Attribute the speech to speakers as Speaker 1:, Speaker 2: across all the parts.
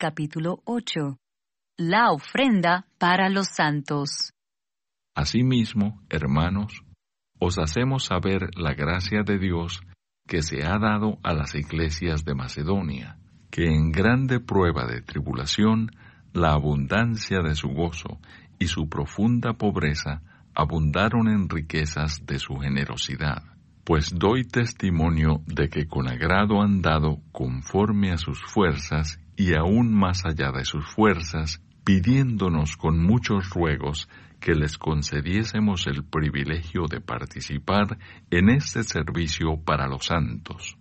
Speaker 1: capítulo 8. La ofrenda para los santos.
Speaker 2: Asimismo, hermanos, os hacemos saber la gracia de Dios que se ha dado a las iglesias de Macedonia, que en grande prueba de tribulación, la abundancia de su gozo y su profunda pobreza abundaron en riquezas de su generosidad. Pues doy testimonio de que con agrado han dado conforme a sus fuerzas y aún más allá de sus fuerzas, pidiéndonos con muchos ruegos que les concediésemos el privilegio de participar en este servicio para los santos.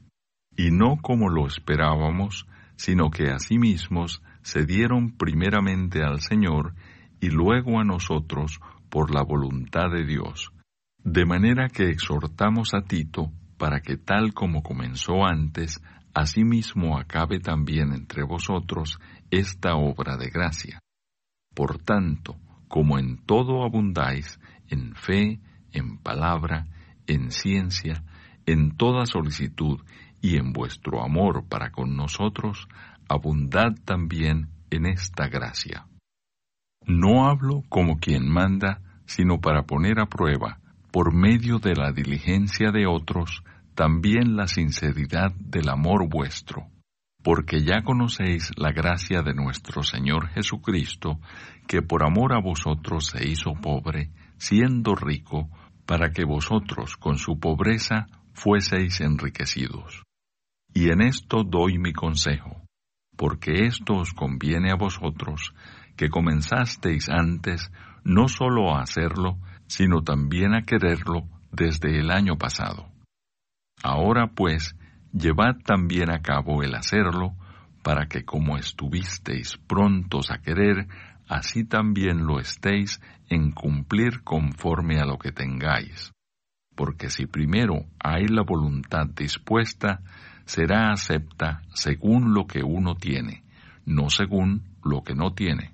Speaker 2: Y no como lo esperábamos, sino que asimismo se dieron primeramente al Señor y luego a nosotros por la voluntad de Dios. De manera que exhortamos a Tito para que tal como comenzó antes, asimismo acabe también entre vosotros esta obra de gracia. Por tanto, como en todo abundáis, en fe, en palabra, en ciencia, en toda solicitud y en vuestro amor para con nosotros, abundad también en esta gracia. No hablo como quien manda, sino para poner a prueba, por medio de la diligencia de otros, también la sinceridad del amor vuestro, porque ya conocéis la gracia de nuestro Señor Jesucristo, que por amor a vosotros se hizo pobre, siendo rico, para que vosotros con su pobreza fueseis enriquecidos. Y en esto doy mi consejo, porque esto os conviene a vosotros, que comenzasteis antes no sólo a hacerlo, sino también a quererlo desde el año pasado. Ahora pues, llevad también a cabo el hacerlo, para que como estuvisteis prontos a querer, así también lo estéis en cumplir conforme a lo que tengáis. Porque si primero hay la voluntad dispuesta, será acepta según lo que uno tiene, no según lo que no tiene.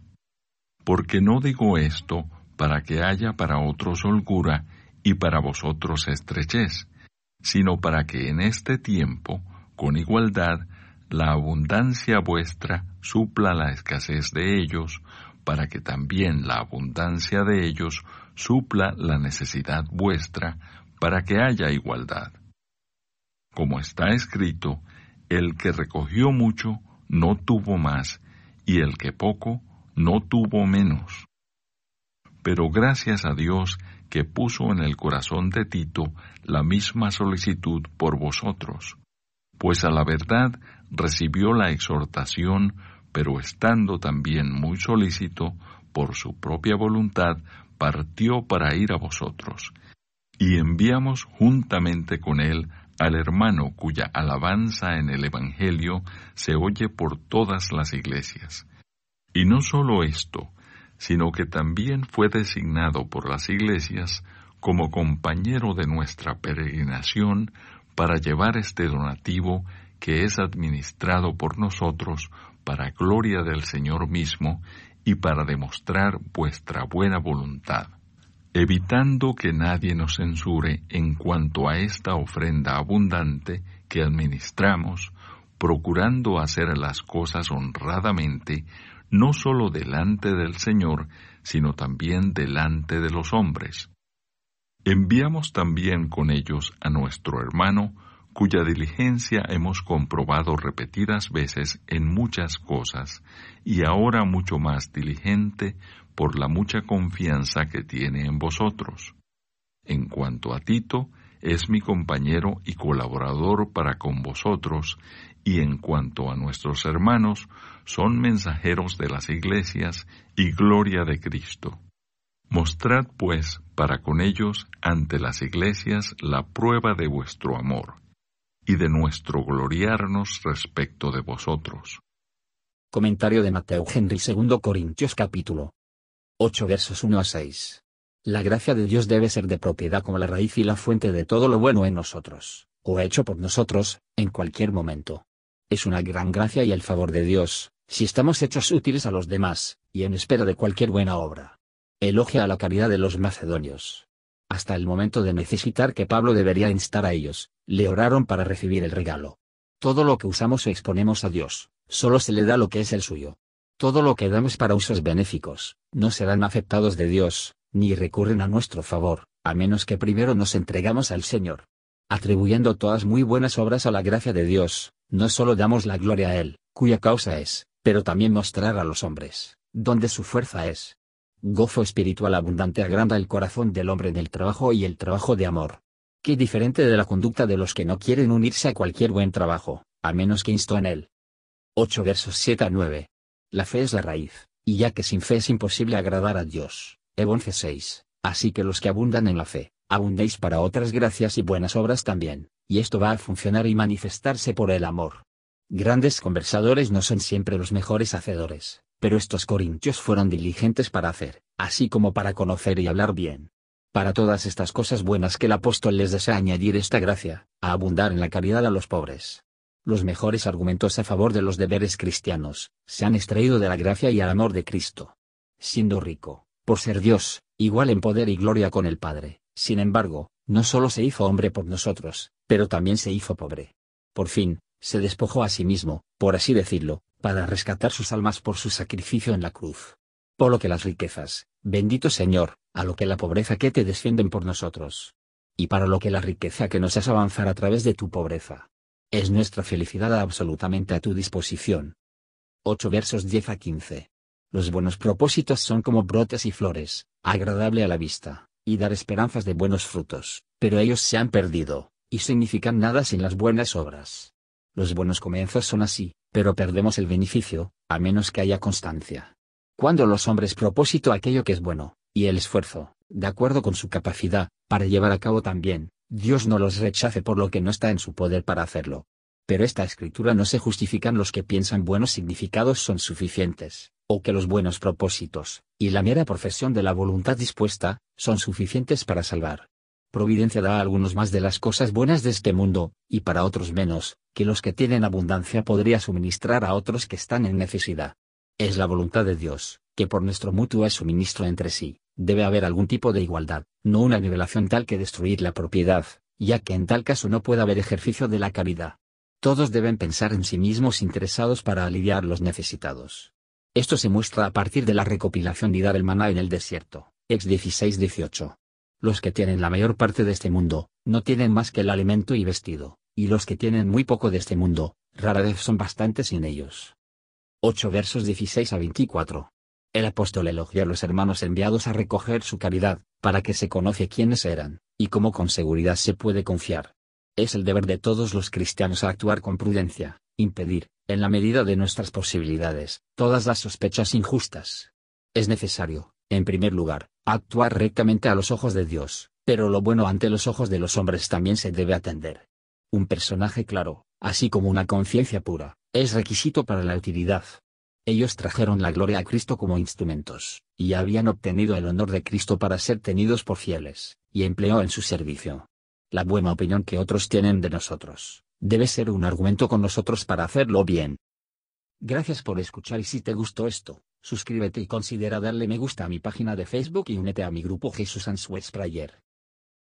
Speaker 2: Porque no digo esto para que haya para otros holgura y para vosotros estrechez, sino para que en este tiempo, con igualdad, la abundancia vuestra supla la escasez de ellos, para que también la abundancia de ellos supla la necesidad vuestra, para que haya igualdad. Como está escrito, el que recogió mucho no tuvo más, y el que poco no tuvo menos. Pero gracias a Dios que puso en el corazón de Tito la misma solicitud por vosotros, pues a la verdad recibió la exhortación, pero estando también muy solícito, por su propia voluntad, partió para ir a vosotros. Y enviamos juntamente con él al hermano cuya alabanza en el Evangelio se oye por todas las iglesias y no solo esto, sino que también fue designado por las iglesias como compañero de nuestra peregrinación para llevar este donativo que es administrado por nosotros para gloria del Señor mismo y para demostrar vuestra buena voluntad, evitando que nadie nos censure en cuanto a esta ofrenda abundante que administramos, procurando hacer las cosas honradamente, no solo delante del Señor, sino también delante de los hombres. Enviamos también con ellos a nuestro hermano, cuya diligencia hemos comprobado repetidas veces en muchas cosas, y ahora mucho más diligente por la mucha confianza que tiene en vosotros. En cuanto a Tito, es mi compañero y colaborador para con vosotros, y en cuanto a nuestros hermanos, son mensajeros de las iglesias y gloria de Cristo. Mostrad, pues, para con ellos ante las iglesias la prueba de vuestro amor y de nuestro gloriarnos respecto de vosotros.
Speaker 3: Comentario de Mateo Henry 2 Corintios capítulo 8 versos 1 a 6. La gracia de Dios debe ser de propiedad como la raíz y la fuente de todo lo bueno en nosotros, o hecho por nosotros, en cualquier momento. Es una gran gracia y el favor de Dios, si estamos hechos útiles a los demás, y en espera de cualquier buena obra. Elogia a la caridad de los macedonios. Hasta el momento de necesitar que Pablo debería instar a ellos, le oraron para recibir el regalo. Todo lo que usamos o exponemos a Dios, solo se le da lo que es el suyo. Todo lo que damos para usos benéficos, no serán aceptados de Dios, ni recurren a nuestro favor, a menos que primero nos entregamos al Señor. Atribuyendo todas muy buenas obras a la gracia de Dios, no solo damos la gloria a Él, cuya causa es, pero también mostrar a los hombres, donde su fuerza es. Gozo espiritual abundante agranda el corazón del hombre en el trabajo y el trabajo de amor. Qué diferente de la conducta de los que no quieren unirse a cualquier buen trabajo, a menos que insto en él. 8 versos 7 a 9. La fe es la raíz, y ya que sin fe es imposible agradar a Dios. Evo 11.6. Así que los que abundan en la fe, abundéis para otras gracias y buenas obras también, y esto va a funcionar y manifestarse por el amor. Grandes conversadores no son siempre los mejores hacedores, pero estos corintios fueron diligentes para hacer, así como para conocer y hablar bien. Para todas estas cosas buenas que el apóstol les desea añadir esta gracia, a abundar en la caridad a los pobres. Los mejores argumentos a favor de los deberes cristianos, se han extraído de la gracia y al amor de Cristo. Siendo rico, por ser Dios, igual en poder y gloria con el Padre, sin embargo, no solo se hizo hombre por nosotros, pero también se hizo pobre. Por fin, se despojó a sí mismo, por así decirlo, para rescatar sus almas por su sacrificio en la cruz. Por lo que las riquezas, bendito Señor, a lo que la pobreza que te descienden por nosotros. Y para lo que la riqueza que nos hace avanzar a través de tu pobreza. Es nuestra felicidad absolutamente a tu disposición. 8 versos 10 a 15. Los buenos propósitos son como brotes y flores, agradable a la vista, y dar esperanzas de buenos frutos, pero ellos se han perdido, y significan nada sin las buenas obras. Los buenos comienzos son así, pero perdemos el beneficio, a menos que haya constancia. Cuando los hombres propósito aquello que es bueno, y el esfuerzo, de acuerdo con su capacidad, para llevar a cabo también, Dios no los rechace por lo que no está en su poder para hacerlo. Pero esta escritura no se justifican los que piensan buenos significados son suficientes, o que los buenos propósitos, y la mera profesión de la voluntad dispuesta, son suficientes para salvar providencia da a algunos más de las cosas buenas de este mundo, y para otros menos, que los que tienen abundancia podría suministrar a otros que están en necesidad. Es la voluntad de Dios, que por nuestro mutuo suministro entre sí, debe haber algún tipo de igualdad, no una nivelación tal que destruir la propiedad, ya que en tal caso no puede haber ejercicio de la caridad. Todos deben pensar en sí mismos interesados para aliviar los necesitados. Esto se muestra a partir de la recopilación dar el maná en el desierto, ex 16-18. Los que tienen la mayor parte de este mundo, no tienen más que el alimento y vestido, y los que tienen muy poco de este mundo, rara vez son bastantes sin ellos. 8 versos 16 a 24. El apóstol elogia a los hermanos enviados a recoger su caridad, para que se conoce quiénes eran, y cómo con seguridad se puede confiar. Es el deber de todos los cristianos actuar con prudencia, impedir, en la medida de nuestras posibilidades, todas las sospechas injustas. Es necesario, en primer lugar, actuar rectamente a los ojos de Dios, pero lo bueno ante los ojos de los hombres también se debe atender. Un personaje claro, así como una conciencia pura, es requisito para la utilidad. Ellos trajeron la gloria a Cristo como instrumentos, y habían obtenido el honor de Cristo para ser tenidos por fieles, y empleó en su servicio. La buena opinión que otros tienen de nosotros, debe ser un argumento con nosotros para hacerlo bien. Gracias por escuchar y si te gustó esto, suscríbete y considera darle me gusta a mi página de Facebook y únete a mi grupo Jesús Answers Prayer.